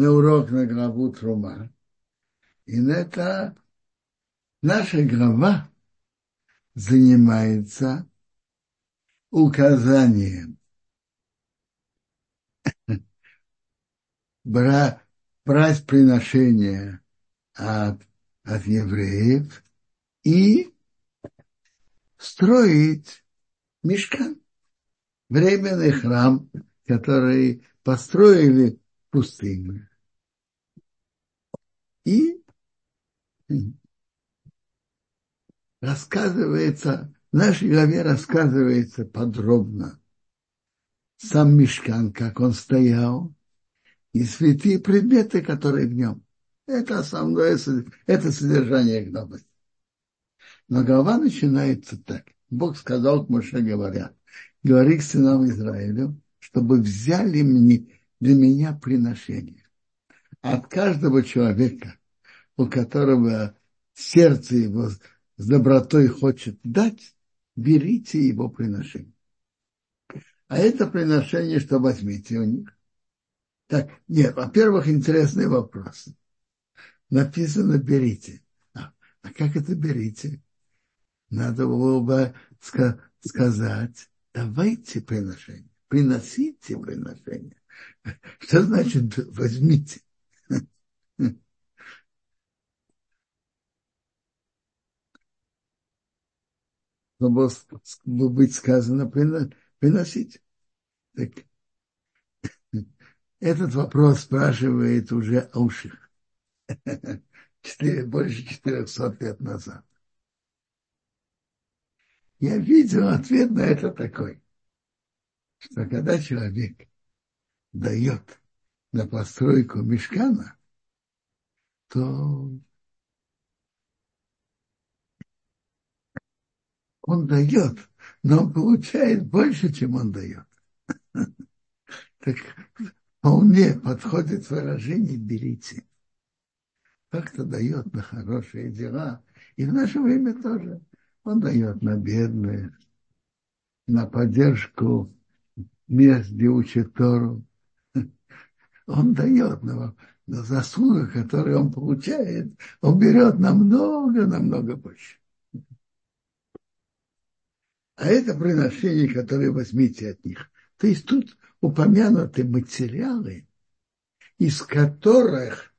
на урок на главу Трума. И это наша глава занимается указанием брать приношение от, от евреев и строить мешкан, временный храм, который построили пустыне. И рассказывается, в нашей главе рассказывается подробно сам мешкан, как он стоял, и святые предметы, которые в нем. Это основное, это содержание главы. Но глава начинается так. Бог сказал к Моше, говоря, говори к сынам Израилю, чтобы взяли мне, для меня приношение. От каждого человека, у которого сердце его с добротой хочет дать, берите его приношение. А это приношение, что возьмите у них. Так, нет, во-первых, интересный вопрос. Написано «берите». А, а как это «берите»? Надо было бы сказать «давайте приношение». Приносите приношение. Что значит «возьмите»? Чтобы быть сказано «приносить». Так, этот вопрос спрашивает уже Ауших. Больше 400 лет назад. Я видел ответ на это такой, что когда человек дает на постройку мешкана, то он дает, но он получает больше, чем он дает. Так вполне подходит выражение «берите». Как-то дает на хорошие дела. И в наше время тоже. Он дает на бедных, на поддержку мест, где учат Тору. Он дает на, на заслугу, которую он получает, он берет намного, намного больше. А это приношение, которое возьмите от них. То есть тут упомянуты материалы, из которых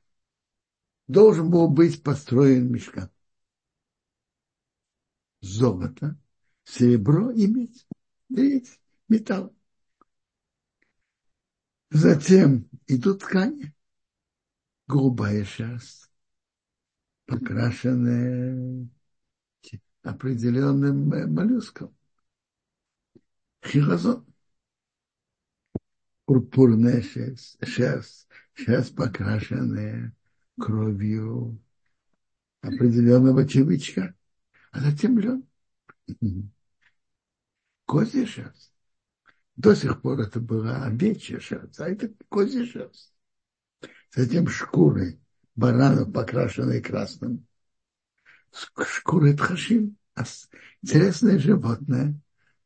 должен был быть построен мешкан. Золото, серебро и медь. Медь, металл. Затем идут ткани. Голубая шерсть, покрашенная определенным моллюском. Хилозон пурпурная шерсть, шерсть, шерсть покрашенная кровью определенного чевичка, а затем лен. Козья шерсть. До сих пор это была овечья шерсть, а это козья шерсть. Затем шкуры баранов, покрашенные красным. Шкуры тхашим. Интересное животное,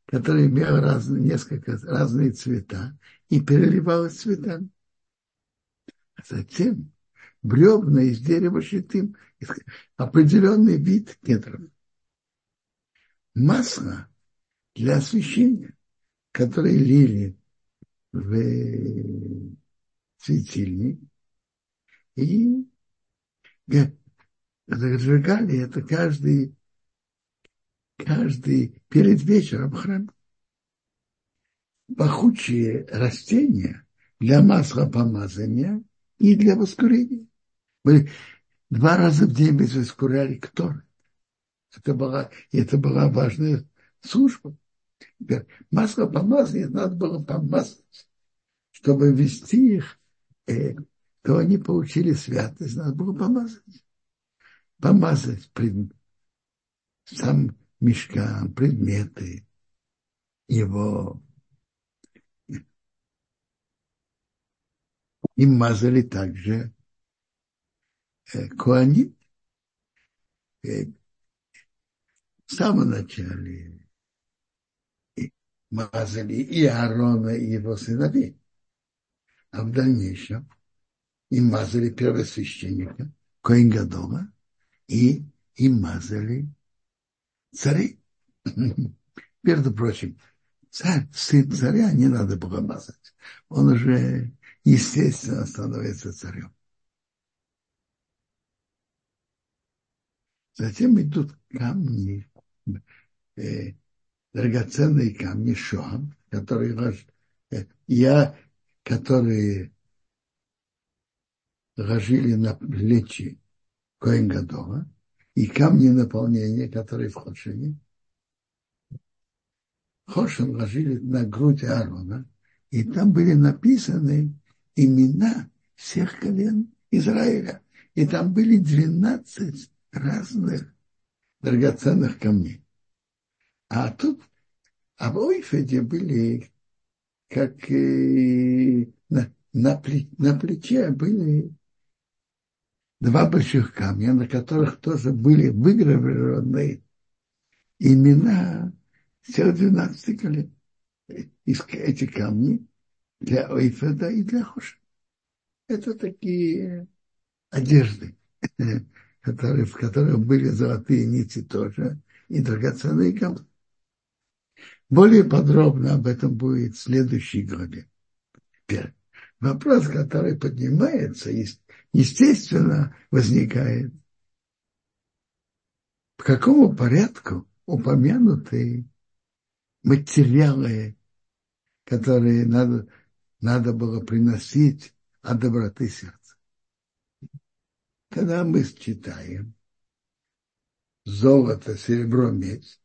которое имело разные, несколько разные цвета и переливалось цветами. А затем бревна из дерева щитым, определенный вид кедров. Масло для освещения, которое лили в светильник, и зажигали это каждый, каждый перед вечером в храме пахучие растения для масла помазания и для воскурения. Мы два раза в день воскуряли ктор. Это была, это была важная служба. Масло помазания надо было помазать, чтобы вести их, э, то они получили святость, надо было помазать. Помазать пред, сам мешкам, предметы, его им мазали также э, Куани. Э, в самом начале мазали и Аарона, и его сыновей. А в дальнейшем и мазали первосвященника, Коин Гадола, и, и мазали цари. Между прочим, царь, сын царя не надо было мазать. Он уже, естественно, становится царем. Затем идут камни, э, драгоценные камни шоам, которые э, я, которые ложили на плечи Коэн Гадола, и камни наполнения, которые в Хошине. Хошин ложили на грудь Аарона, и там были написаны имена всех колен Израиля. И там были 12 разных драгоценных камней. А тут а в Ойфеде были как э, на, на, на плече были два больших камня, на которых тоже были выгравированы имена всех 12 колен. Эти камни для Ойфеда и для Хоша. Это такие одежды, которые, в которых были золотые нити тоже и драгоценные камни. Более подробно об этом будет в следующей главе. Вопрос, который поднимается, естественно, возникает. По какому порядку упомянуты материалы, которые надо, надо было приносить от доброты сердца? Когда мы читаем золото, серебро, медь,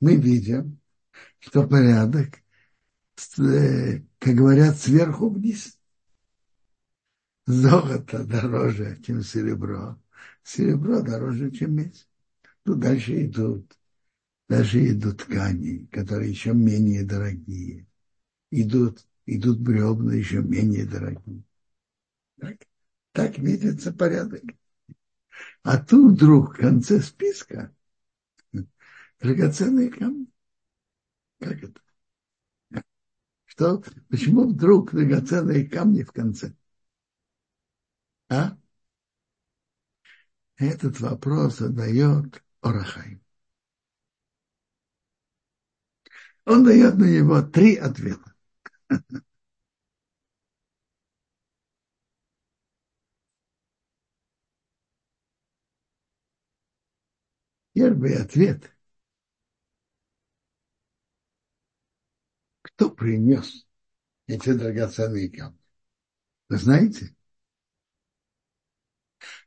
мы видим, что порядок, э, как говорят, сверху вниз. Золото дороже, чем серебро. Серебро дороже, чем медь. Тут дальше идут, дальше идут ткани, которые еще менее дорогие. Идут, идут бревна еще менее дорогие. Так, так видится порядок. А тут вдруг в конце списка драгоценные камни. Как это? Что? Почему вдруг драгоценные камни в конце? А? Этот вопрос задает Орахай. Он дает на него три ответа. Первый ответ Кто принес эти драгоценные камни? Вы знаете?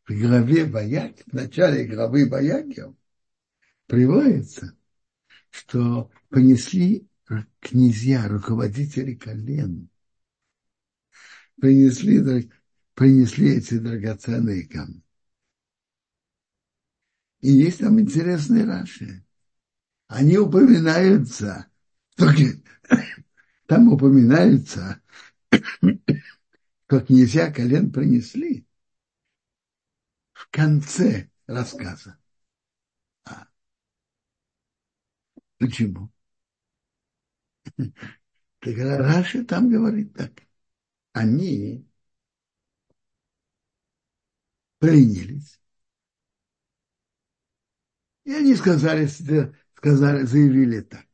В главе Баяк, в начале главы Баякев приводится, что понесли князья, руководители колен, принесли, принесли эти драгоценные камни. И есть там интересные раши. Они упоминаются только там упоминается, как нельзя колен принесли в конце рассказа. А. Почему? Так Раши там говорит так. Они принялись. И они сказали, сказали, заявили так.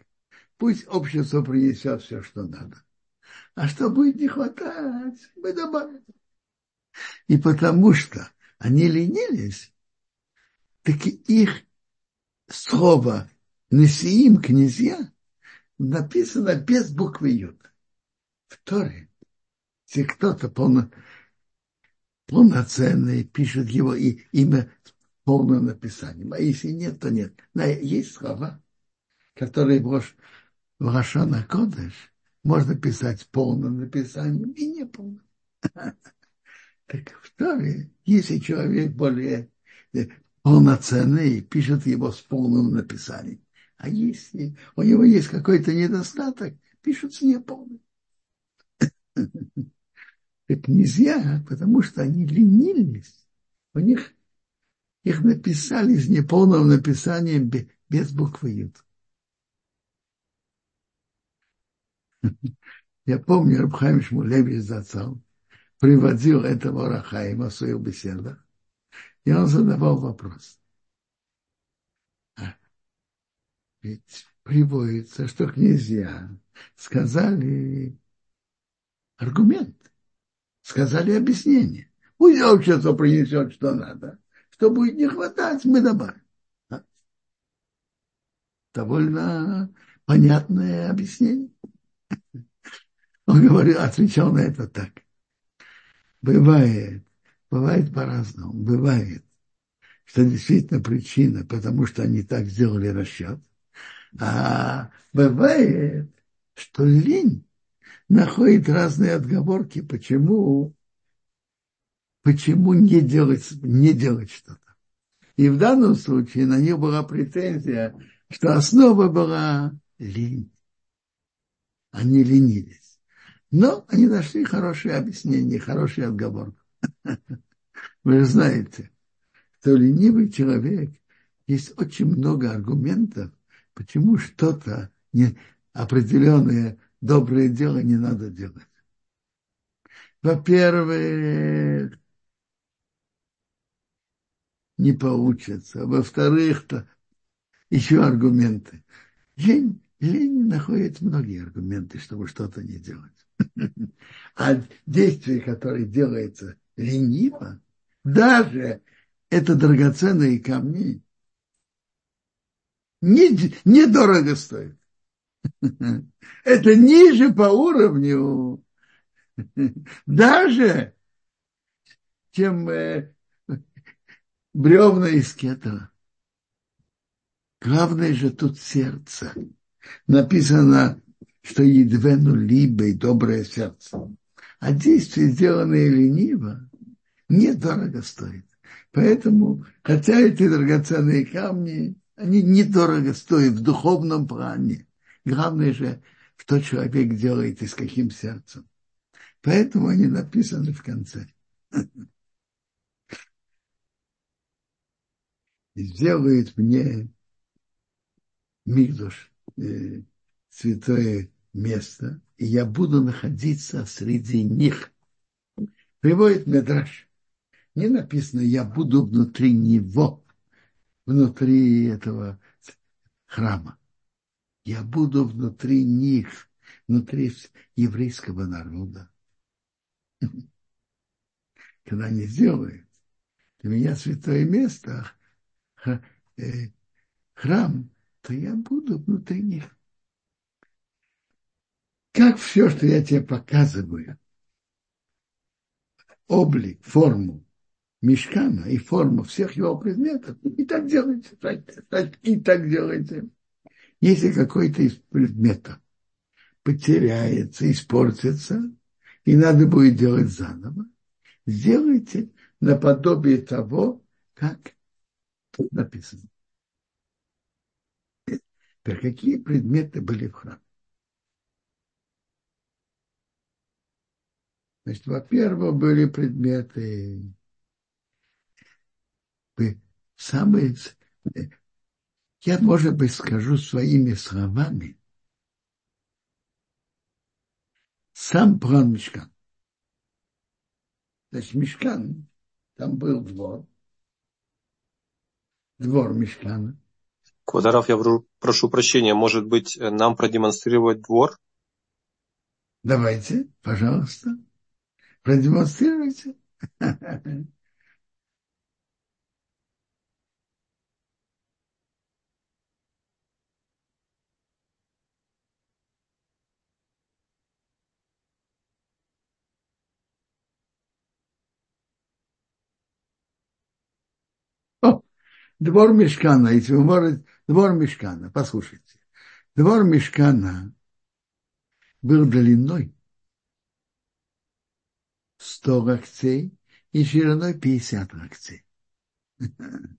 Пусть общество принесет все, что надо. А что будет не хватать, мы добавим. И потому что они ленились, так и их слово «несиим князья» написано без буквы Ют. В Торе, если кто-то полно, полноценный пишет его и, имя в полном написании, а если нет, то нет. Но есть слова, которые в Рашана Кодыш можно писать полным написанием и неполным. Так в Торе, если человек более э, полноценный, пишет его с полным написанием. А если у него есть какой-то недостаток, пишут с неполным. Так нельзя, потому что они ленились. У них их написали с неполным написанием без буквы Ют. Я помню, Рабхайм Шмулевич зацал приводил этого Рахаима в своих беседах, и он задавал вопрос. А, ведь приводится, что князья сказали аргумент, сказали объяснение. Пусть общество принесет, что надо. Что будет не хватать, мы добавим. А? Довольно понятное объяснение. Он говорил, отвечал на это так. Бывает, бывает по-разному. Бывает, что действительно причина, потому что они так сделали расчет. А бывает, что лень находит разные отговорки, почему, почему не делать, не делать что-то. И в данном случае на них была претензия, что основа была лень. Они ленились. Но они нашли хорошее объяснение, хороший отговор. Вы же знаете, что ленивый человек, есть очень много аргументов, почему что-то не, определенное доброе дело не надо делать. Во-первых, не получится. Во-вторых, то еще аргументы. Лень, лень находит многие аргументы, чтобы что-то не делать. А действие, которое делается лениво, даже это драгоценные камни, недорого не стоит. Это ниже по уровню даже, чем э, бревна из кетова. Главное же тут сердце. Написано, что едвену и доброе сердце. А действие, сделанное лениво, недорого стоит. Поэтому, хотя эти драгоценные камни, они недорого стоят в духовном плане. Главное же, что человек делает и с каким сердцем. Поэтому они написаны в конце. Сделает мне Мигдуш, э, святое место, и я буду находиться среди них. Приводит Медраш. Не написано, я буду внутри него, внутри этого храма я буду внутри них, внутри еврейского народа. Когда они сделают для меня святое место, э, храм, то я буду внутри них. Как все, что я тебе показываю, облик, форму мешкана и форму всех его предметов, и так делайте, и так делайте. Если какой-то из предметов потеряется, испортится, и надо будет делать заново, сделайте наподобие того, как тут написано. Теперь какие предметы были в храме? Значит, во-первых, были предметы самые я, может быть, скажу своими словами, сам план Мешкан. Значит, Мешкан, там был двор, двор Мешкана. Квадаров, я прошу прощения, может быть, нам продемонстрировать двор? Давайте, пожалуйста, продемонстрируйте. Двор Мешкана, если вы можете, двор Мешкана, послушайте. Двор Мешкана был длиной 100 локтей и шириной 50 локтей.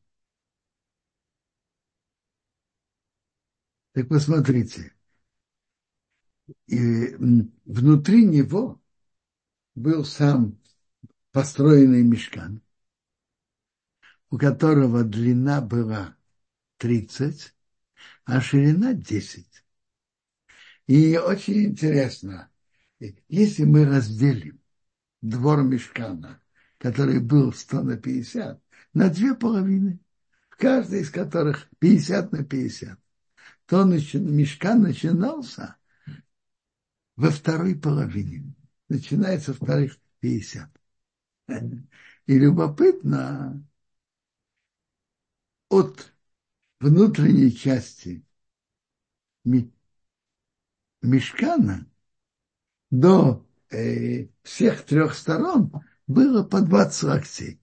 Так посмотрите. И внутри него был сам построенный мешкан у которого длина была 30, а ширина 10. И очень интересно, если мы разделим двор мешкана, который был 100 на 50, на две половины, каждая из которых 50 на 50, то мешкан начинался во второй половине. Начинается вторых 50. И любопытно, от внутренней части мешкана до э, всех трех сторон было по 20 локтей.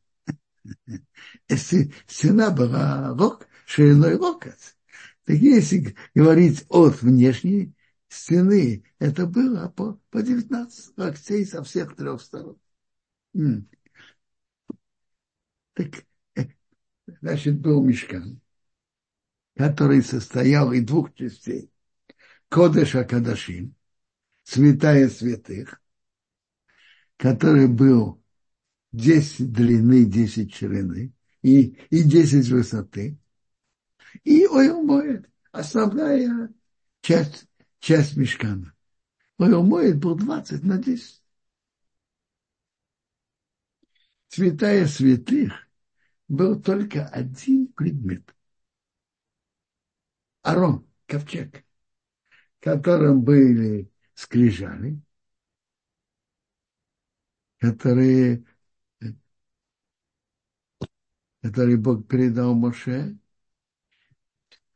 Если стена была рок, шириной локоть, так если говорить от внешней стены, это было по, по 19 локтей со всех трех сторон. Так, э, значит, был мешкан, который состоял из двух частей. Кодыша Кадашим, святая святых, который был 10 длины, 10 ширины и, и 10 высоты. И Ойл Моет, основная часть, часть мешкана. Ойл Моет был 20 на 10. Святая святых был только один предмет. Арон, ковчег, которым были скрижали, которые, которые Бог передал Моше,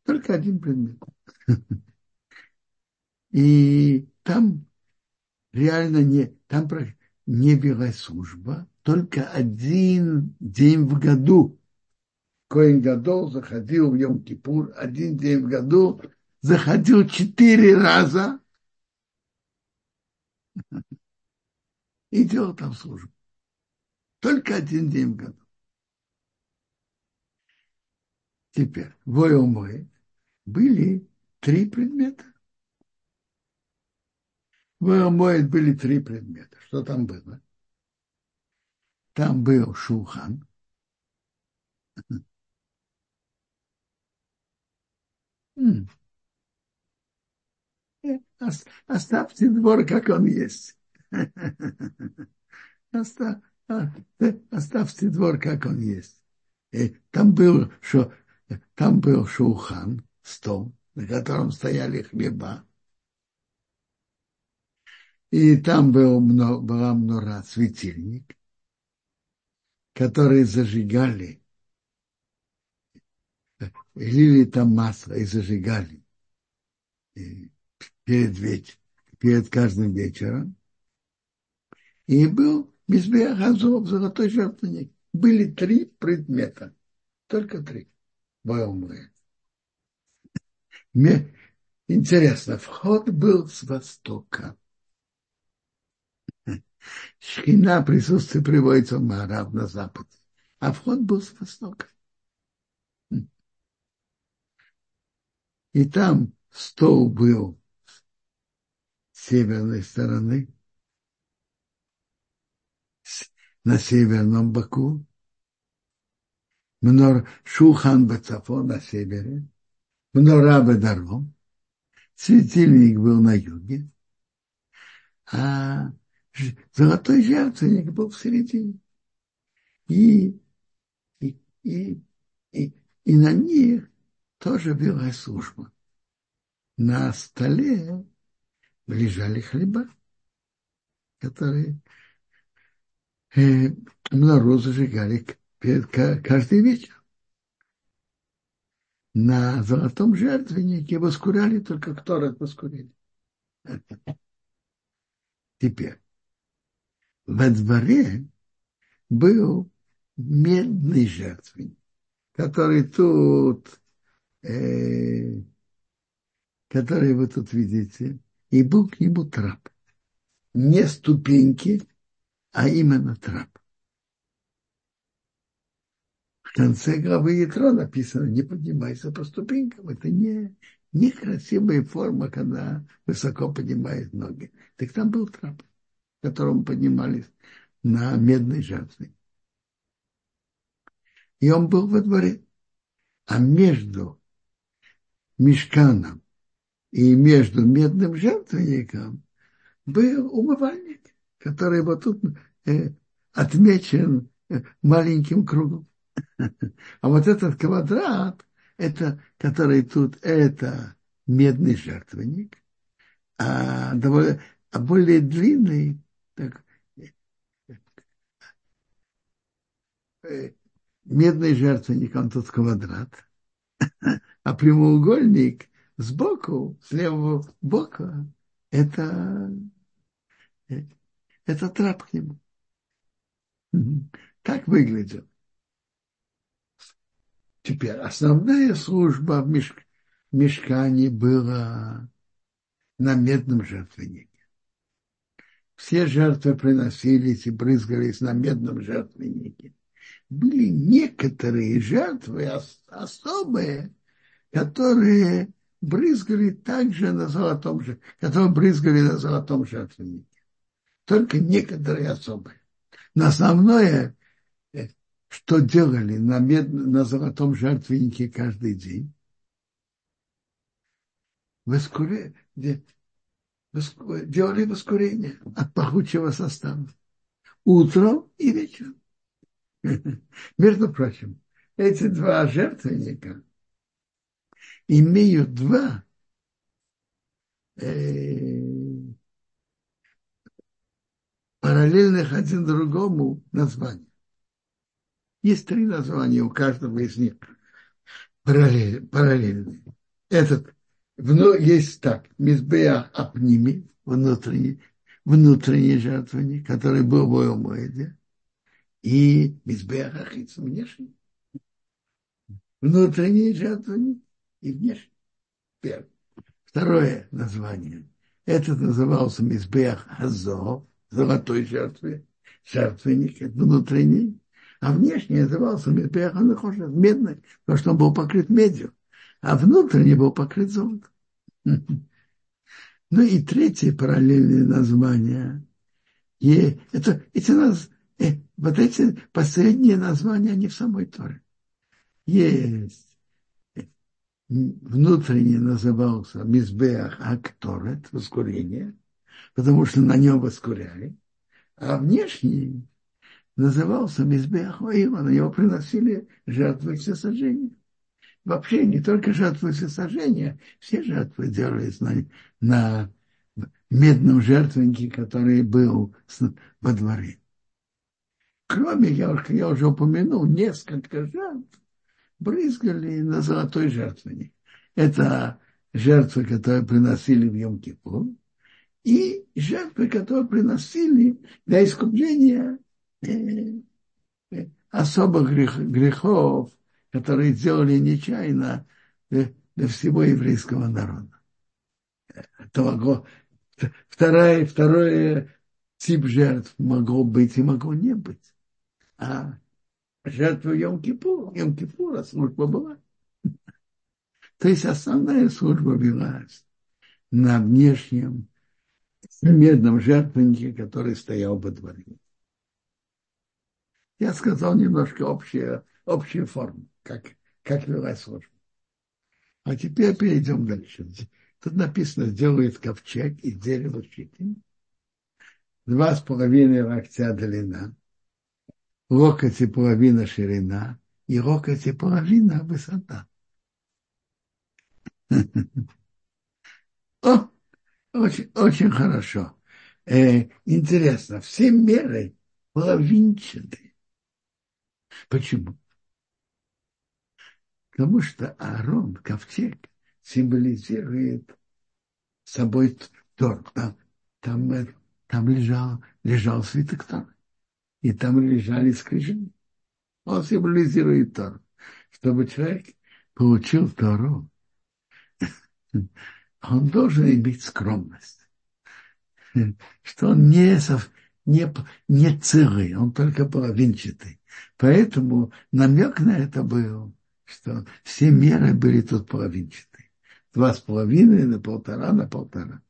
только один предмет. И там реально не, там не велась служба, только один день в году. Коин Гадол заходил в Йом-Кипур, один день в году, заходил четыре раза и делал там службу. Только один день в году. Теперь, в мой были три предмета. В мой были три предмета. Что там было? Там был шухан. Оставьте двор, как он есть. Оставь, а, оставьте двор, как он есть. И там был, что, там был шухан, стол, на котором стояли хлеба. И там был, была мнора, светильник, которые зажигали, лили там масло и зажигали перед, веч, перед каждым вечером. И был Мизбех Азов, золотой жертвенник. Были три предмета. Только три. Боомлы. Мне интересно, вход был с востока. Шхина присутствие приводится в Марав на запад. А вход был с востока. И там стол был с северной стороны, на северном боку, Мнор Шухан Бацафон на севере, Мнора Бедаром, светильник был на юге, а золотой жертвенник был в середине. И, и, и, и, и на них тоже была служба. На столе лежали хлеба, которые э, народ зажигали перед, каждый вечер. На золотом жертвеннике воскуряли только кто раз воскурили. Теперь во дворе был медный жертвенник, который тут, э, который вы тут видите, и был к нему трап. Не ступеньки, а именно трап. В конце главы Ятро написано, не поднимайся по ступенькам. Это не, некрасивая форма, когда высоко поднимает ноги. Так там был трап которым поднимались на медной жертве. И он был во дворе. А между мешканом и между медным жертвенником был умывальник, который вот тут э, отмечен э, маленьким кругом. А вот этот квадрат, это, который тут, это медный жертвенник, а, довольно, а более длинный, так, э, медный жертвенник, он тут квадрат, а прямоугольник сбоку, с левого бока, это, это трап к нему. Так выглядел. Теперь основная служба в мешк... мешкане была на медном жертвеннике. Все жертвы приносились и брызгались на медном жертвеннике. Были некоторые жертвы особые, которые брызгали также на золотом же, которые брызгали на золотом жертвеннике. Только некоторые особые. Но основное, э, что делали на, мед, на золотом жертвеннике каждый день, воскуре, делали воскурение от пахучего состава. Утром и вечером. Между прочим, эти два жертвенника имеют два э, параллельных один другому названия. Есть три названия у каждого из них параллель, параллельные. Этот есть так, Мизбея Апними, внутренний, внутренний жертвенник, который был в Ойомоиде, и Мизбея Хахиц внешний. Внутренний жертвенник и внешний. Первый. Второе название. Этот назывался Мизбех Азов, золотой жертве, жертвенник, внутренний, а внешний назывался Мизбех Анахошев, медный, потому что он был покрыт медью а внутренний был покрыт золотом. Ну и третье параллельное название. И это, эти э, вот эти последние названия, они в самой Торе. Есть. Внутренний назывался Мизбеах Акторет, воскурение, потому что на нем воскуряли. А внешний назывался Мизбеах Ваила, на него приносили жертвы все сожжения вообще не только жертвы всесожжения, все жертвы делались на, на медном жертвеннике, который был во дворе. Кроме, я, я уже упомянул, несколько жертв брызгали на золотой жертвенник. Это жертвы, которые приносили в Йом-Кипур, и жертвы, которые приносили для искупления э, э, особых грех, грехов, которые сделали нечаянно для, всего еврейского народа. Вторая, второй тип жертв могло быть и могло не быть. А жертва Йом-Кипура, Йом-Кипура служба была. То есть основная служба велась на внешнем медном жертвеннике, который стоял во дворе. Я сказал немножко общие, общие формы как, как велась служба. А теперь перейдем дальше. Тут написано, сделает ковчег из дерева щитин, два с половиной локтя длина, локоть и половина ширина, и локоть и половина высота. О, очень, очень хорошо. Э, интересно, все меры половинчатые. Почему? Потому что Аарон, ковчег, символизирует собой Тор. Там, там, там лежал, лежал свиток Тор. И там лежали скрижи. Он символизирует Тор. Чтобы человек получил Тору, он должен иметь скромность. Что он не, не, не целый, он только половинчатый. Поэтому намек на это был что все меры были тут половинчатые. Два с половиной на полтора на полтора.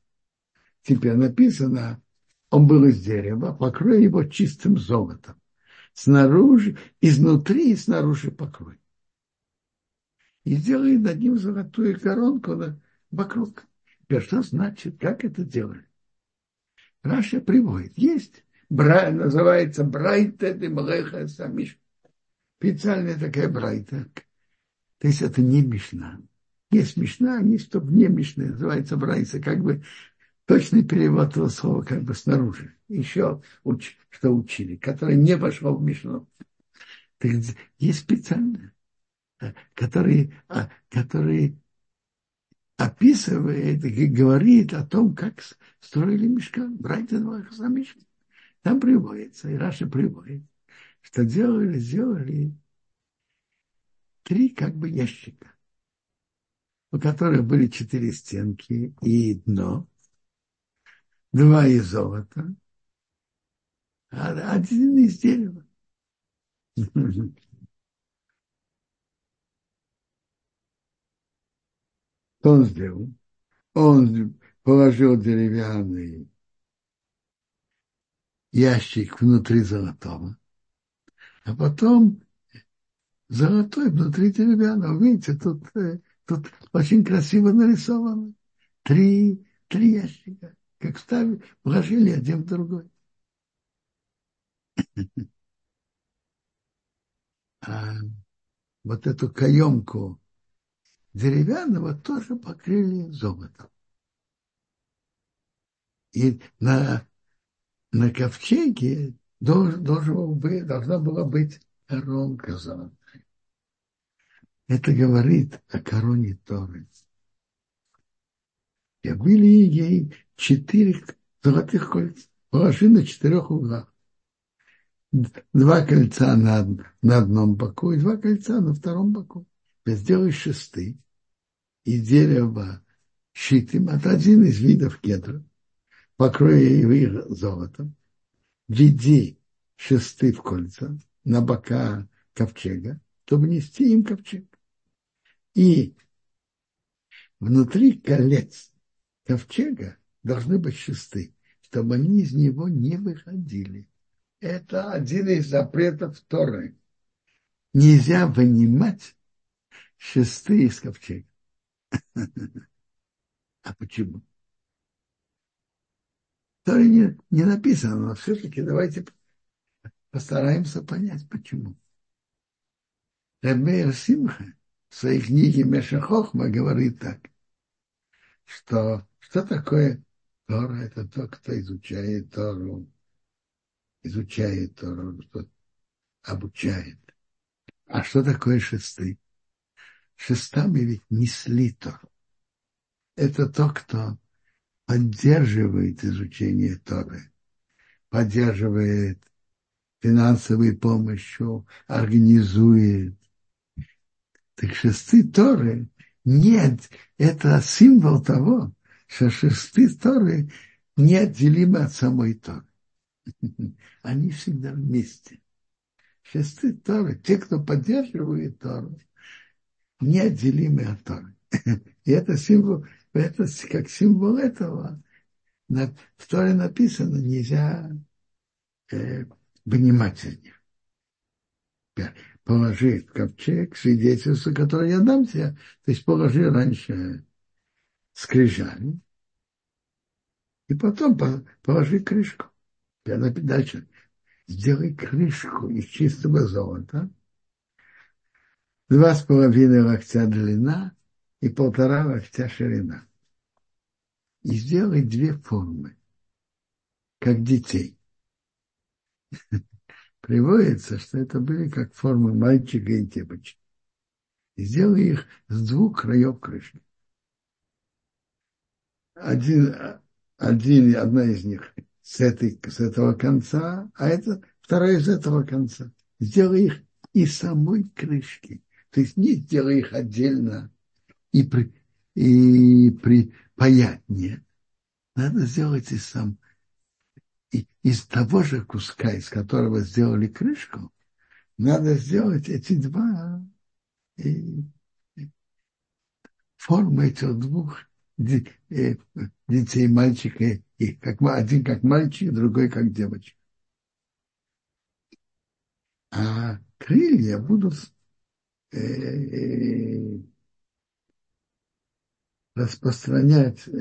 Теперь написано, он был из дерева, покрой его чистым золотом. Снаружи, изнутри и снаружи покрой. И сделай над ним золотую коронку на, вокруг. Теперь что значит, как это делали? Раша приводит. Есть бра, называется Брайта Демалеха Самиш. Специальная такая Брайта. То есть это не Мишна. Есть Мишна, есть что вне Мишны, называется Брайта, как бы точный перевод этого слова как бы снаружи. Еще уч, что учили, который не вошел в Мишну. Есть специальное, который, а, который описывает и говорит о том, как строили мешкан. Братья за мешкан. Там приводится, и Раша приводит, что делали, сделали три как бы ящика, у которых были четыре стенки и дно, два из золота, а один из дерева. Что он сделал? Он положил деревянный ящик внутри золотого, а потом золотой внутри деревянного. Видите, тут, э, тут очень красиво нарисовано. Три, три ящика. Как ставили, вложили один в другой. А вот эту каемку деревянного тоже покрыли золотом. И на, на ковчеге должен, должен быть, должна была быть коронка золотая. Это говорит о короне Торы. И были ей четыре золотых кольца, положили на четырех углах. Два кольца на, на одном боку и два кольца на втором боку. Сделай шесты и дерево щитым от один из видов кедра, покроя их золотом, веди шесты в кольца на бока ковчега, чтобы нести им ковчег. И внутри колец ковчега должны быть шесты, чтобы они из него не выходили. Это один из запретов Торы. Нельзя вынимать шесты из ковчега. А почему? То не, не написано, но все-таки давайте постараемся понять, почему. Рабмейр Симха в своей книге Меша Хохма говорит так, что что такое Тора? Это тот, кто изучает Тору, изучает Тору, что обучает. А что такое шесты? Шестами ведь несли Тору. Это то, кто поддерживает изучение Торы, поддерживает финансовой помощью, организует. Так шесты Торы нет, это символ того, что шесты Торы неотделимы от самой Торы. Они всегда вместе. Шесты Торы, те, кто поддерживает Тору, неотделимы от Торы. И это символ, это как символ этого. В Торе написано, нельзя э, вынимать из них. Положи ковчег свидетельство, которое я дам тебе. То есть положи раньше скрижали, и потом положи крышку. Дальше. Сделай крышку из чистого золота, два с половиной локтя длина и полтора локтя ширина. И сделай две формы, как детей. Приводится, что это были как формы мальчика и девочки. И сделай их с двух краев крышки. Один, один, одна из них с, этой, с этого конца, а это вторая из этого конца. Сделай их из самой крышки. Есть не сделай их отдельно и, при, и припаять. Нет. Надо сделать из сам и, из того же куска, из которого сделали крышку, надо сделать эти два и, формы этих двух э, детей, мальчика, и как, один как мальчик, другой как девочка. А крылья будут распространять, э,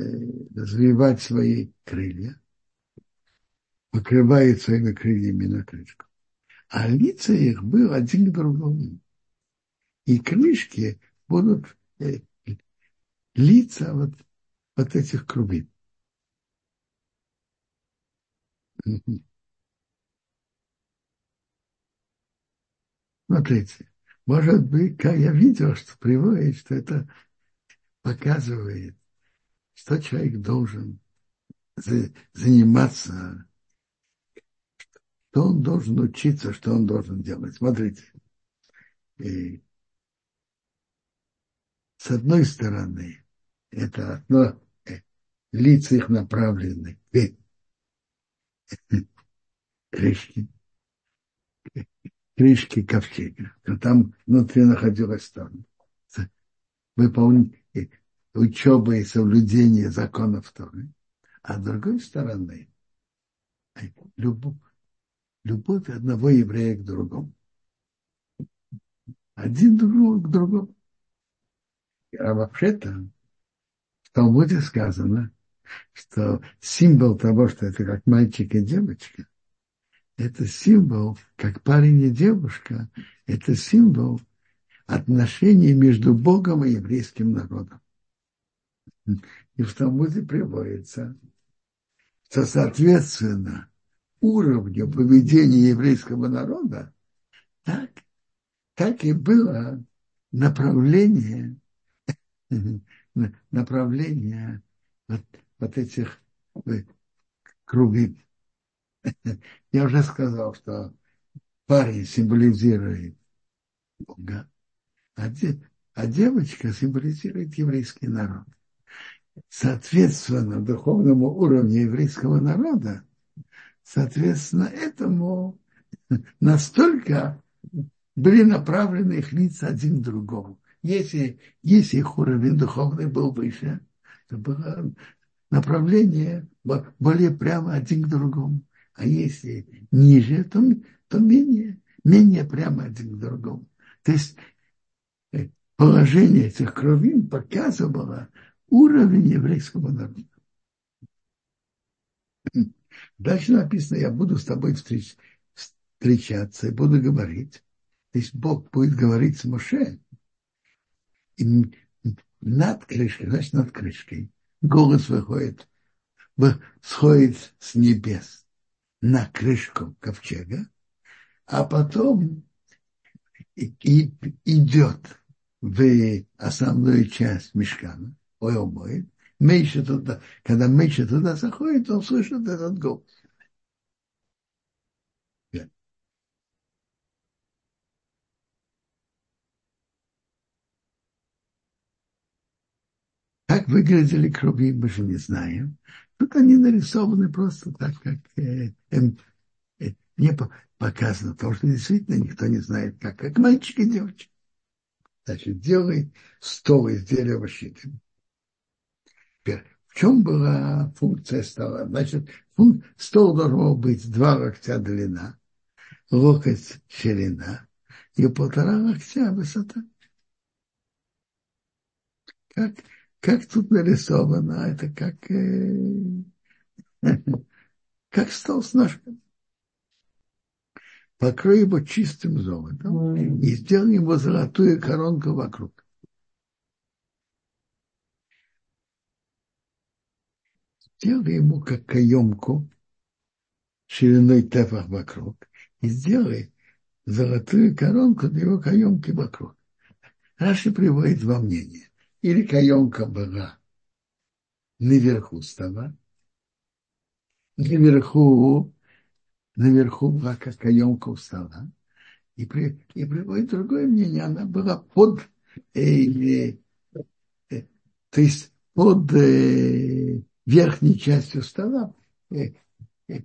развивать свои крылья. покрывает своими крыльями на крышку. А лица их было один к другому. И крышки будут э, лица вот, вот этих крупин. Смотрите, может быть, как я видел, что приводит, что это показывает, что человек должен заниматься, что он должен учиться, что он должен делать. Смотрите, и с одной стороны, это одно, э, лица их направлены крышки, крышки ковчега. Там внутри находилась там выполнение, учеба и соблюдение законов Торы. А с другой стороны, любовь, любовь одного еврея к другому. Один друг к другому. А вообще-то в Талмуде сказано, что символ того, что это как мальчик и девочка, это символ, как парень и девушка, это символ отношений между Богом и еврейским народом. И в Талмуде приводится, что соответственно уровню поведения еврейского народа, так, так и было направление, направление вот, вот этих кругов. Я уже сказал, что парень символизирует Бога, а, де, а девочка символизирует еврейский народ. Соответственно, духовному уровню еврейского народа, соответственно, этому настолько были направлены их лица один к другому. Если, если их уровень духовный был выше, то было направление более прямо один к другому. А если ниже, то, то менее, менее прямо один к другому. То есть э, положение этих кровин показывало уровень еврейского народа. Дальше написано, я буду с тобой встреч, встречаться и буду говорить. То есть Бог будет говорить с Моше. И над крышкой, значит, над крышкой, голос выходит, сходит с небес на крышку ковчега, а потом и, идет в основную часть мешкана, ой, обоит, меньше туда, когда меньше туда заходит, он слышит этот голос. Как выглядели круги, мы же не знаем. Тут они нарисованы просто так, как э, э, э, не показано, потому что действительно никто не знает, как, как мальчик и девочка. Значит, делай стол из дерева щиты. Теперь, в чем была функция стола? Значит, функ... стол должен был быть два локтя длина, локоть ширина и полтора локтя высота. Как как тут нарисовано, это как, э, как стол с ножками. Покрой его чистым золотом и сделай ему золотую коронку вокруг. Сделай ему как каемку шириной тефах вокруг и сделай золотую коронку для его каемки вокруг. Раши приводит два мнения или каемка была наверху стола, наверху, наверху была как каемка у стола, и, при, и приводит другое мнение, она была под, э, э, э, то есть под э, верхней частью стола, э, э,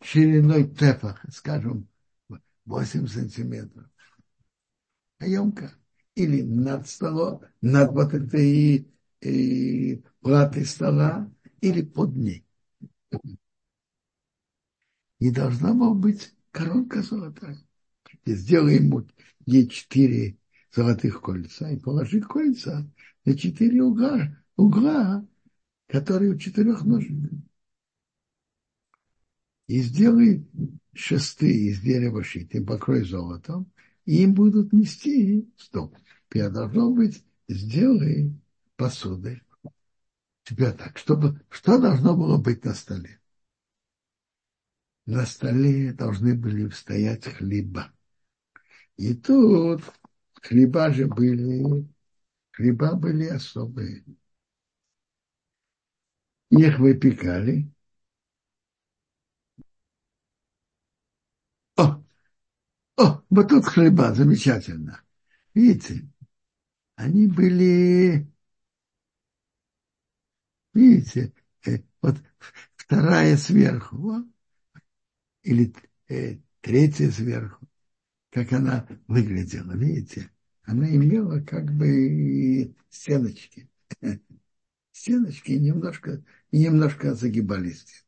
шириной тефах, скажем, 8 сантиметров. Каемка или над столом, над вот этой и, платой стола, или под ней. И должна была быть коронка золотая. И сделай ему ей четыре золотых кольца и положи кольца на четыре угла, угла которые у четырех ножек. и сделай шесты из дерева шитым, покрой золотом, и им будут нести стол. Теперь должно быть, сделай посудой. Теперь так, чтобы, что должно было быть на столе? На столе должны были стоять хлеба. И тут хлеба же были, хлеба были особые. Их выпекали. О, о, вот тут хлеба, замечательно. Видите, они были, видите, э, вот вторая сверху, вот, или э, третья сверху, как она выглядела, видите, она имела как бы стеночки, стеночки немножко, немножко загибались.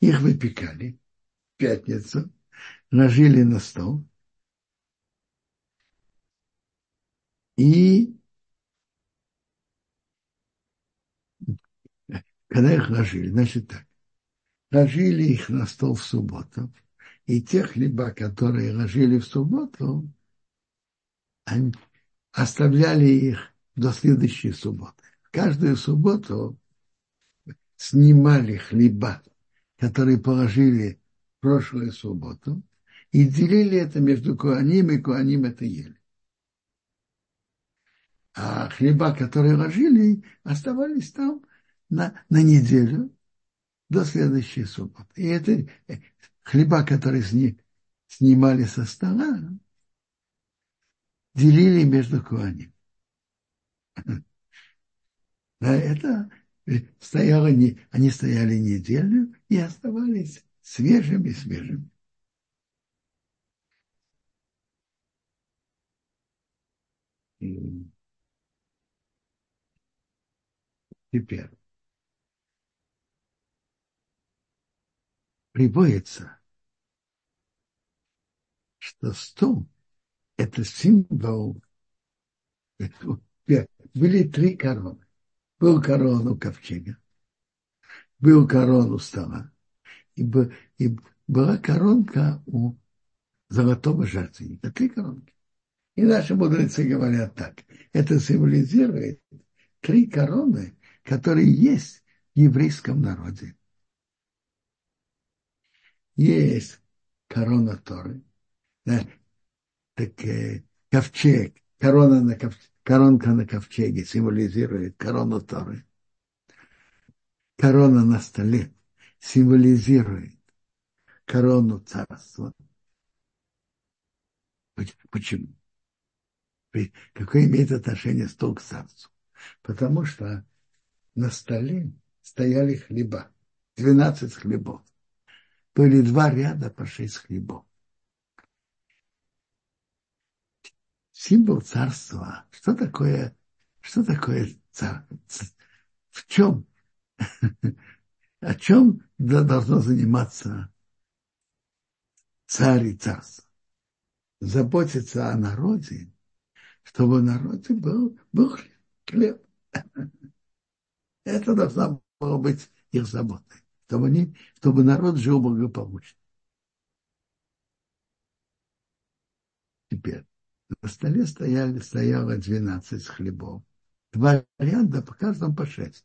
Их выпекали в пятницу, ложили на стол. И когда их ложили, значит так, ложили их на стол в субботу, и те хлеба, которые ложили в субботу, они оставляли их до следующей субботы. Каждую субботу снимали хлеба, которые положили в прошлую субботу, и делили это между Куаним, и Куаним это ели. А хлеба, которые ложили, оставались там на, на неделю до следующей субботы. И это э, хлеба, которые сни, снимали со стола, делили между Куаним. Да, это э, стояло не, они стояли неделю и оставались свежими-свежими. Теперь приводится, что стол – это символ. Были три короны. Был корон у ковчега, был корон у стола, и, и была коронка у золотого жертвенника. Три коронки. И наши мудрецы говорят так. Это символизирует три короны, которые есть в еврейском народе. Есть корона Торы, да, так, э, ковчег, корона на ковчеге, коронка на ковчеге символизирует корону Торы. Корона на столе символизирует корону царства. Почему? Какое имеет отношение стол к царству? Потому что на столе стояли хлеба, 12 хлебов. Были два ряда по шесть хлебов. Символ царства. Что такое, что такое царство? В чем? О чем должно заниматься царь и царство? Заботиться о народе, чтобы в народе был, был хлеб. Это должна была быть их заботой, чтобы, они, чтобы народ жил благополучно. Теперь на столе стояли, стояло 12 хлебов. Два ряда, по каждому по шесть.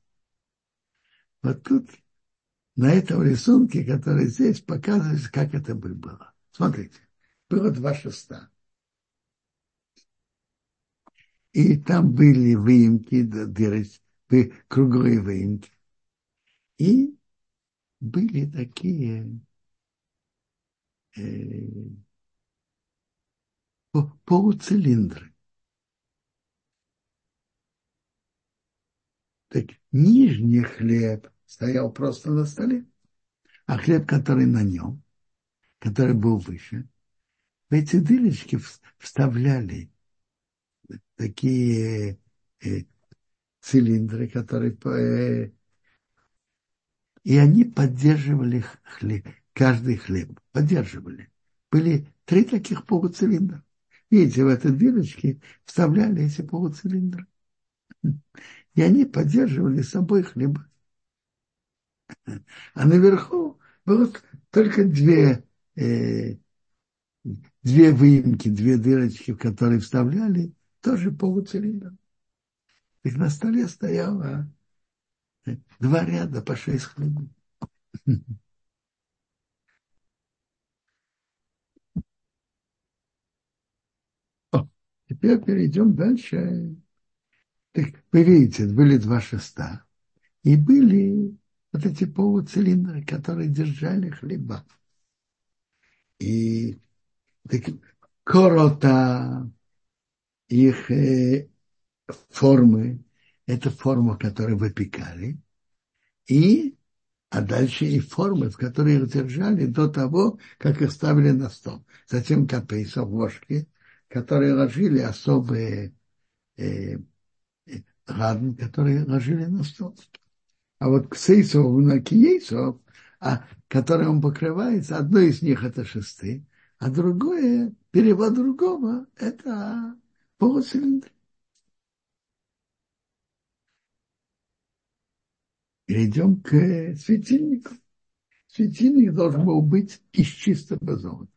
Вот тут, на этом рисунке, который здесь, показывается, как это было. Смотрите, было два шеста. И там были выемки, дырочки, круглые выемки. И были такие э, полуцилиндры. Так нижний хлеб стоял просто на столе, а хлеб, который на нем, который был выше, в эти дырочки вставляли такие э, цилиндры, которые э, и они поддерживали хлеб, каждый хлеб, поддерживали. Были три таких полуцилиндра. Видите, в этой дырочке вставляли эти полуцилиндры. И они поддерживали с собой хлеба. А наверху было только две, э, две выемки, две дырочки, в которые вставляли, тоже полуцилиндр. Так на столе стояло два ряда по шесть хлебов. Теперь перейдем дальше. Так, вы видите, были два шеста. И были вот эти полуцилиндры, которые держали хлеба. И так, корота, их э, формы, это форма, которую выпекали. И, а дальше и формы, в которые их держали до того, как их ставили на стол. Затем капейсов, ложки, которые ложили особые э, радн, которые ложили на стол. А вот ксейсов на киейсов, а, которые он покрывается, одно из них это шесты, а другое, перевод другого, это полуцилиндр. Перейдем к светильнику. Светильник должен был быть из чистого золота.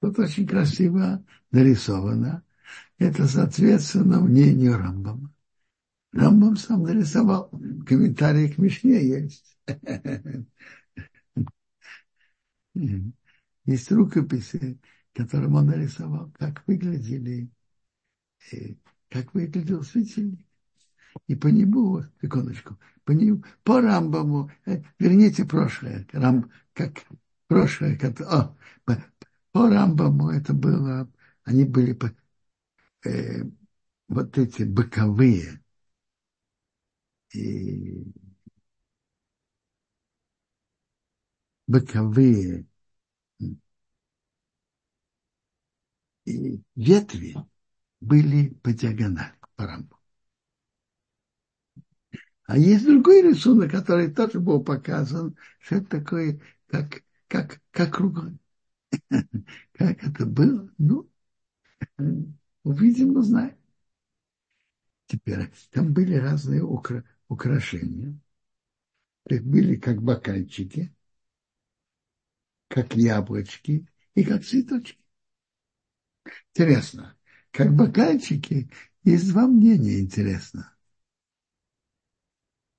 Тут очень красиво нарисовано. Это соответственно мнению Рамбама. Рамбам сам нарисовал. Комментарии к Мишне есть. Есть рукописи, которым он нарисовал, как выглядели, э, как выглядел светильник. И по нему, секундочку, по нему, по Рамбаму, э, верните прошлое, Рам, как прошлое, как, о, по, по Рамбаму это было, они были э, вот эти боковые и боковые и ветви были по диагонали, по рамбу. А есть другой рисунок, который тоже был показан, что это такое, как, как, как кругом. Как это было? Ну, увидим, узнаем. Теперь, там были разные укра украшения. Их были как бокальчики, как яблочки и как цветочки. Интересно, как бокальчики есть два мнения интересно.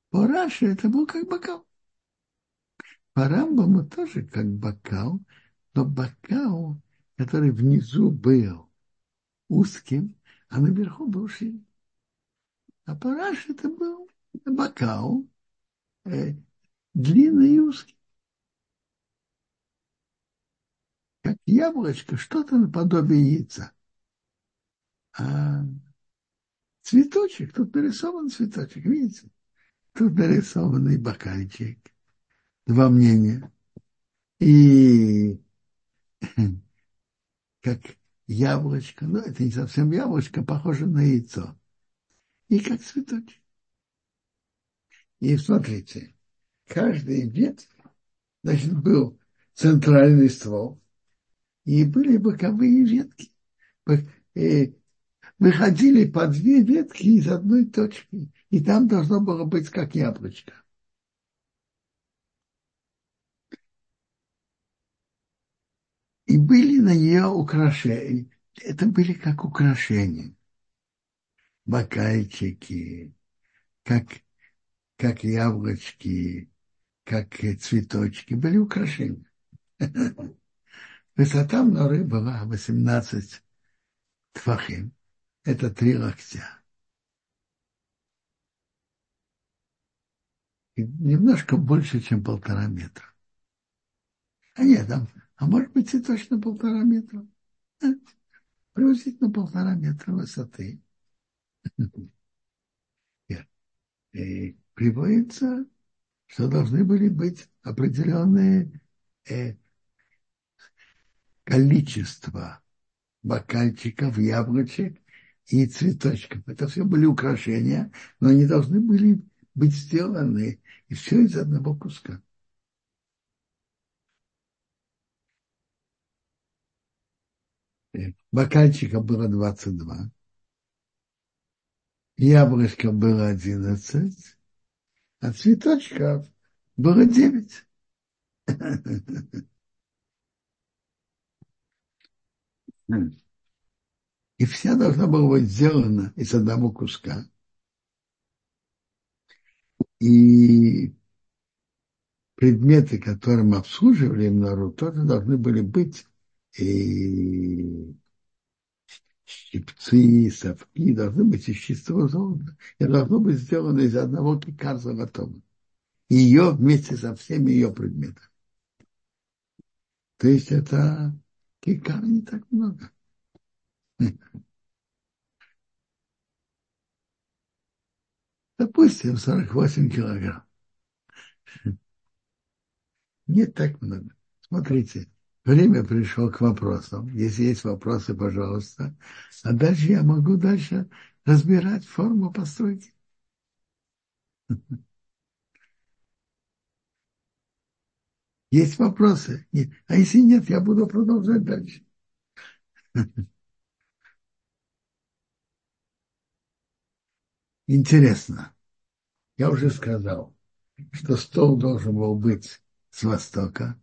По Раше это был как бокал. По Рамбаму тоже как бокал, но бокал, который внизу был узким, а наверху был шире. А параш это был бокал, э, длинный и узкий. Как яблочко, что-то наподобие яйца. А цветочек, тут нарисован цветочек, видите? Тут нарисованный бокальчик. Два мнения. И как яблочко, ну это не совсем яблочко, похоже на яйцо. И как цветочек. И смотрите, каждый ветвь, значит, был центральный ствол, и были боковые ветки. И выходили по две ветки из одной точки, и там должно было быть как яблочко. И были на нее украшения. Это были как украшения. Бокальчики, как, как яблочки, как цветочки. Были украшения. Высота норы была 18 твахим. Это три локтя. И немножко больше, чем полтора метра. А нет, там а может быть и точно полтора метра. Приблизительно полтора метра высоты. И приводится, что должны были быть определенные э, количество бокальчиков, яблочек и цветочков. Это все были украшения, но они должны были быть сделаны и все из одного куска. бокальчиков было 22. яблочко было одиннадцать, а цветочков было девять. И вся должна была быть сделана из одного куска. И предметы, которым обслуживали Мнору, тоже должны были быть и щипцы, совки, должны быть из чистого золота. И должно быть сделано из одного кикар золотого. Ее вместе со всеми ее предметами. То есть это кикар не так много. Допустим, 48 килограмм. Не так много. Смотрите, время пришло к вопросам. Если есть вопросы, пожалуйста. А дальше я могу дальше разбирать форму постройки. Есть вопросы? Нет. А если нет, я буду продолжать дальше. Интересно. Я уже сказал, что стол должен был быть с востока.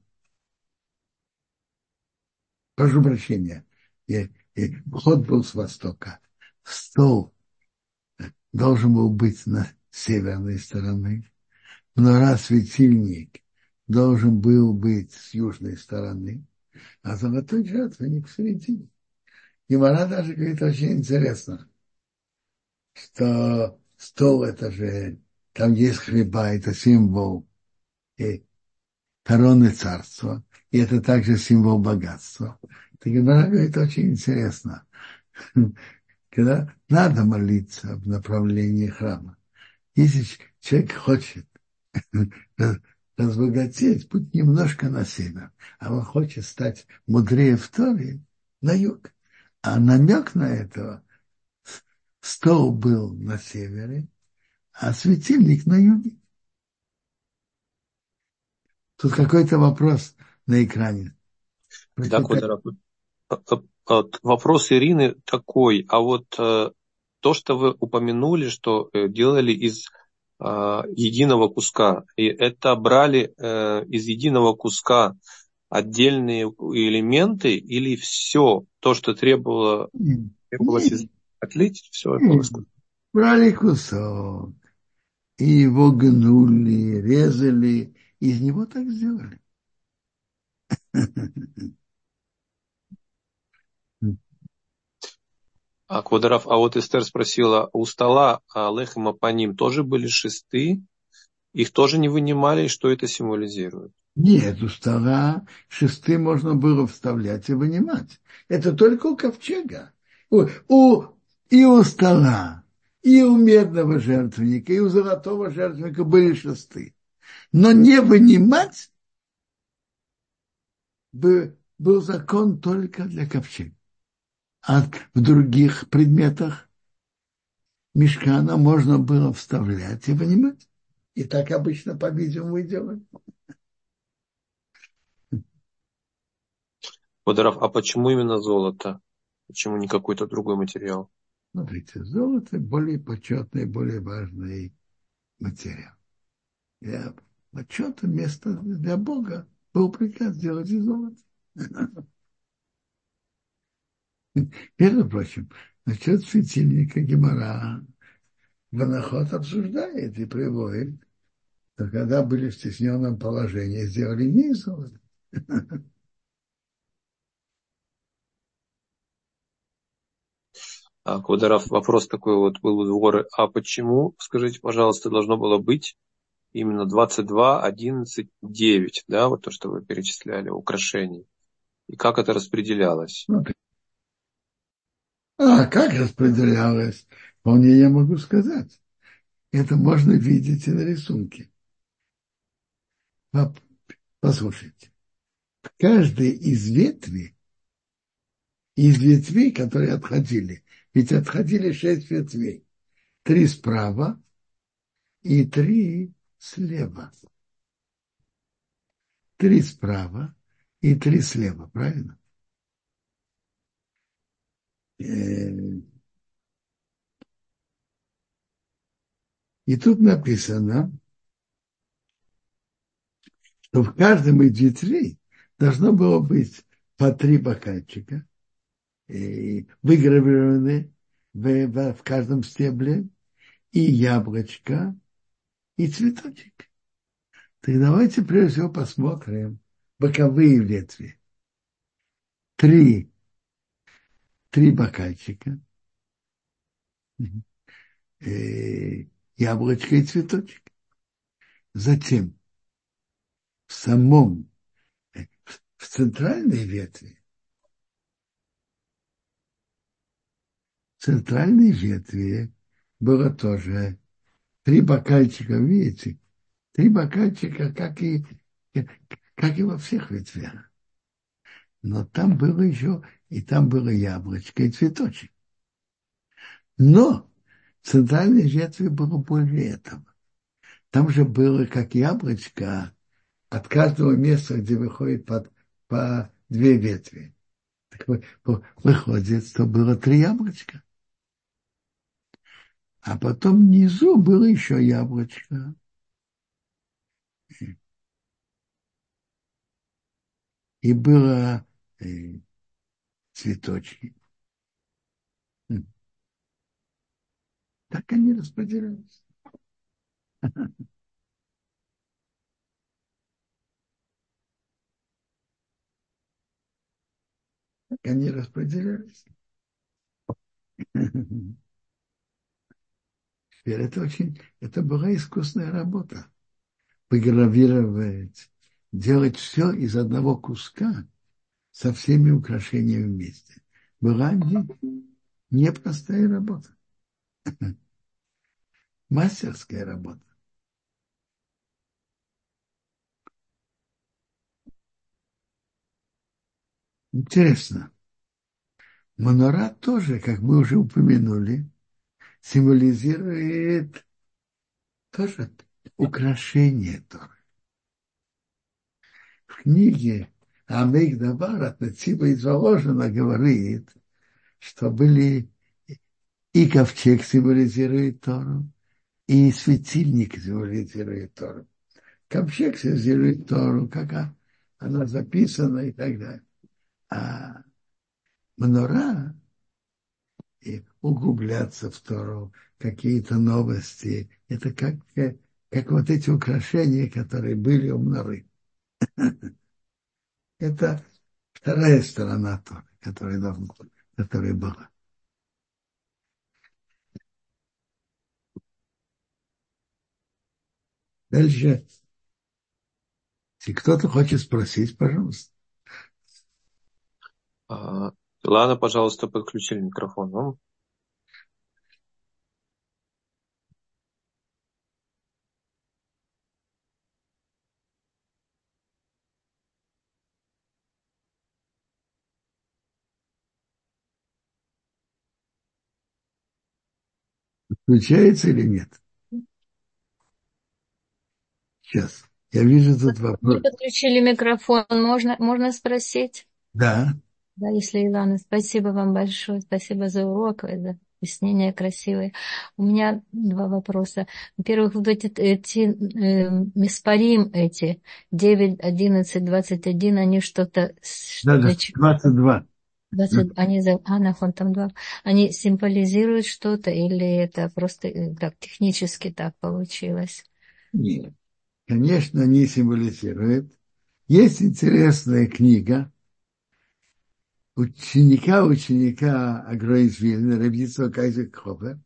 Прошу прощения. И, и вход был с востока. Стол должен был быть на северной стороны. Но раз светильник должен был быть с южной стороны, а золотой жертвенник в середине. И Мара даже говорит очень интересно что стол это же, там есть хлеба, это символ и короны царства, и это также символ богатства. Так это очень интересно. Когда надо молиться в направлении храма. Если человек хочет разбогатеть, путь немножко на север, а он хочет стать мудрее в Торе, на юг. А намек на это стол был на севере, а светильник на юге. Тут какой-то вопрос на экране. Да, Вопрос Ирины такой, а вот э, то, что вы упомянули, что э, делали из единого куска, и это брали из единого куска отдельные элементы или все то, что требовало, требовалось отлить все это Брали кусок, и его гнули, резали, из него так сделали. А Квадоров, а вот Эстер спросила, у стола Лехема по ним тоже были шесты? Их тоже не вынимали, и что это символизирует? Нет, у стола шесты можно было вставлять и вынимать. Это только у ковчега. У, у и у стола, и у медного жертвенника, и у золотого жертвенника были шесты. Но не вынимать был закон только для ковчега. А в других предметах мешкана можно было вставлять и вынимать. И так обычно, по-видимому, и делают. Водоров, а почему именно золото? Почему не какой-то другой материал? Смотрите, золото более почетный, более важный материал. Для почета место для Бога был приказ сделать из золота. Между прочим, насчет светильника Гемора Банахот обсуждает и приводит, что когда были в стесненном положении, сделали золота. А, Квадоров, вопрос такой вот был у дворы. А почему, скажите, пожалуйста, должно было быть именно 22, 11, 9, да, вот то, что вы перечисляли, украшений? И как это распределялось? А, как распределялось? Вполне я могу сказать. Это можно видеть и на рисунке. Послушайте. Каждый из ветвей, из ветвей, которые отходили, ведь отходили шесть ветвей. Три справа и три слева. Три справа и три слева, правильно? Э, И тут написано, что в каждом из ветвей должно было быть по три бокальчика, выгравированы в, в, в каждом стебле, и яблочко, и цветочек. Так давайте прежде всего посмотрим боковые ветви. Три, три бокальчика, э, яблочко и цветочек. Затем в самом, э, в центральной ветви, в центральной ветви было тоже три бокальчика, видите, три бокальчика, как и, как и во всех ветвях. Но там было еще, и там было яблочко и цветочек. Но центральной ветви было более этого. Там же было как яблочко от каждого места, где выходит под, по две ветви. Так выходит, что было три яблочка. А потом внизу было еще яблочко. И было цветочки. Так они распределялись. Так они распределялись. Теперь это очень, это была искусная работа. Погравировать, делать все из одного куска со всеми украшениями вместе. Была не, непростая работа. Мастерская работа. Интересно. Манора тоже, как мы уже упомянули, символизирует тоже украшение Торы. В книге Амейк Давар от Нациба из Воложина говорит, что были и ковчег символизирует Тору, и светильник символизирует Тору. Ковчег символизирует Тору, как она записана и так далее. А Мнора и углубляться в Тору, какие-то новости. Это как, как вот эти украшения, которые были у Мноры. Это вторая сторона Торы, которая, которая была. Дальше, если кто-то хочет спросить, пожалуйста. А, Ладно, пожалуйста, подключили микрофон. Включается или нет? Сейчас. Я вижу тут вопрос. Вы подключили микрофон. Можно, можно спросить? Да. Да, если Ивана, спасибо вам большое, спасибо за урок, за объяснения красивые. У меня два вопроса. Во-первых, вот эти, эти э, миспарим эти, 9, 11, 21, они что-то... Да, да, 22. 20, они, а, там два. Они символизируют что-то или это просто так технически так получилось? Нет. Конечно, они символизируют. Есть интересная книга, ученика ученика Агроис Вильна, Рабицо Кайзек Хопер,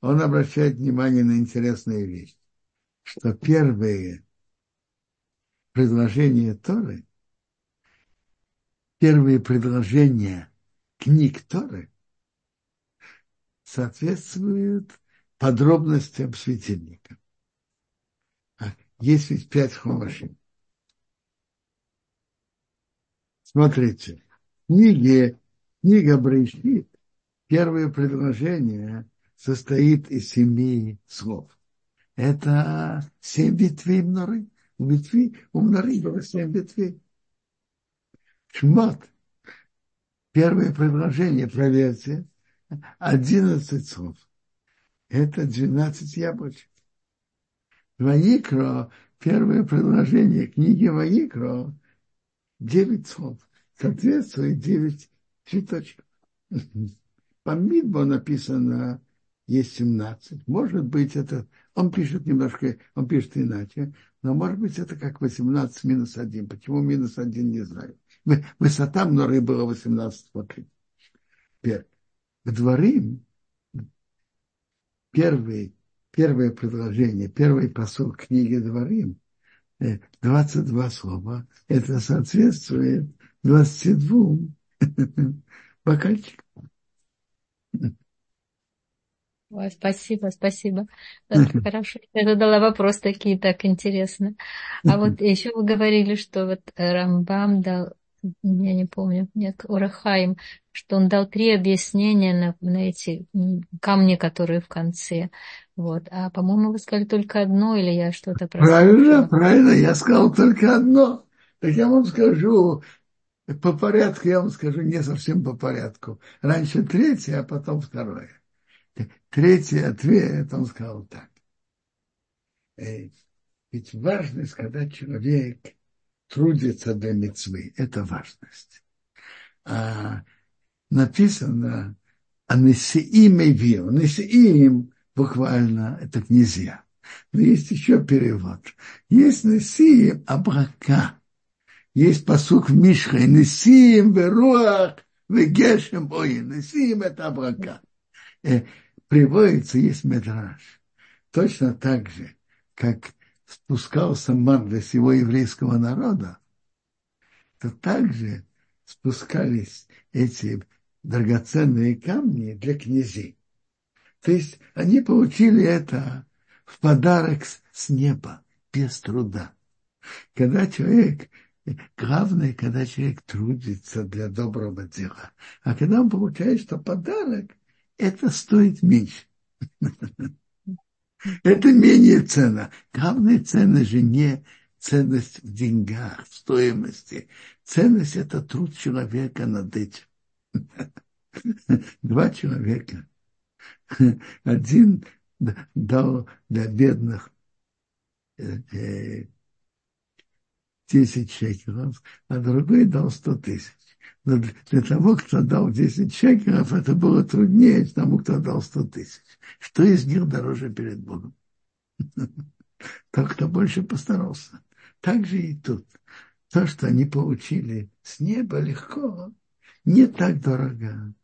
он обращает внимание на интересную вещь, что первые предложения Торы, первые предложения книг Торы соответствуют подробностям светильника. А, есть ведь пять хомашин. Смотрите, книге, книга Брейшит, первое предложение состоит из семи слов. Это семь ветвей мноры. У ветви, у мноры было семь ветвей. Шмот. Первое предложение, проверьте, одиннадцать слов. Это двенадцать яблочек. Ваикро, первое предложение книги Ваикро, девять слов, соответствует девять цветочков. По Мидбо написано есть 17. Может быть, это... Он пишет немножко, он пишет иначе, но может быть, это как 18 минус 1. Почему минус 1, не знаю. Высота Мноры была 18 покрытий. Теперь, к дворим, первый, первое предложение, первый посыл книги Дворим, 22 э, слова, это соответствует 22 бокальчикам. Ой, спасибо, спасибо. Хорошо, я задала вопрос такие, так интересно. А вот еще вы говорили, что вот Рамбам дал, я не помню, нет, Урахаим, что он дал три объяснения на, на эти камни, которые в конце. Вот. А, по-моему, вы сказали только одно, или я что-то Правильно, правильно, я сказал только одно. Так я вам скажу, по порядку, я вам скажу не совсем по порядку. Раньше третье, а потом второе. Третий ответ, он сказал так. Ведь важность, когда человек трудится для мецвы, это важность. А написано «Анесиим Эвио». «Несиим» буквально это князья. Но есть еще перевод. Есть «Несиим» Абрака. Есть посук в Мишхе «Несиим Веруах Вегешем Ой». «Несиим» это Абрака э, приводится, есть медраж. Точно так же, как спускался ман для всего еврейского народа, то также спускались эти драгоценные камни для князей. То есть они получили это в подарок с неба, без труда. Когда человек, главное, когда человек трудится для доброго дела, а когда он получает что подарок, это стоит меньше. Это менее цена. Главная цена же не ценность в деньгах, в стоимости. Ценность – это труд человека над этим. Два человека. Один дал для бедных э, э, 10 шекелов, а другой дал 100 тысяч. Но для того, кто дал 10 шекелов, это было труднее, чем тому, кто дал 100 тысяч. Что из них дороже перед Богом? Тот, кто больше постарался. Так же и тут. То, что они получили с неба легко, не так дорого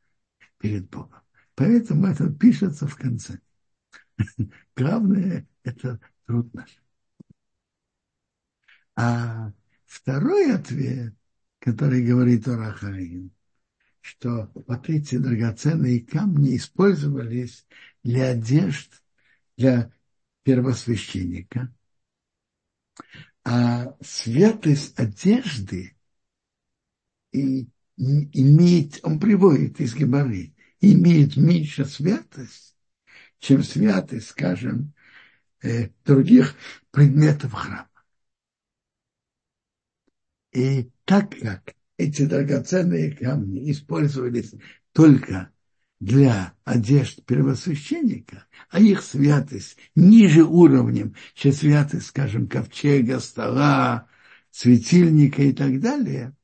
перед Богом. Поэтому это пишется в конце. Главное – это труд наш. А второй ответ, который говорит Орахаим, что вот эти драгоценные камни использовались для одежд, для первосвященника, а святость одежды и имеет, он приводит из Гебары, имеет меньше святость, чем святость, скажем, э, других предметов храма. И так как эти драгоценные камни использовались только для одежд первосвященника, а их святость ниже уровнем, чем святость, скажем, ковчега, стола, светильника и так далее,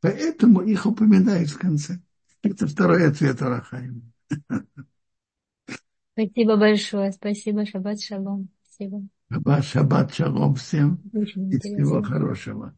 поэтому их упоминают в конце. Это второй ответ Арахаима. Спасибо большое. Спасибо. Шаббат шалом. Спасибо. Шаббат шалом всем. Очень и всего хорошего.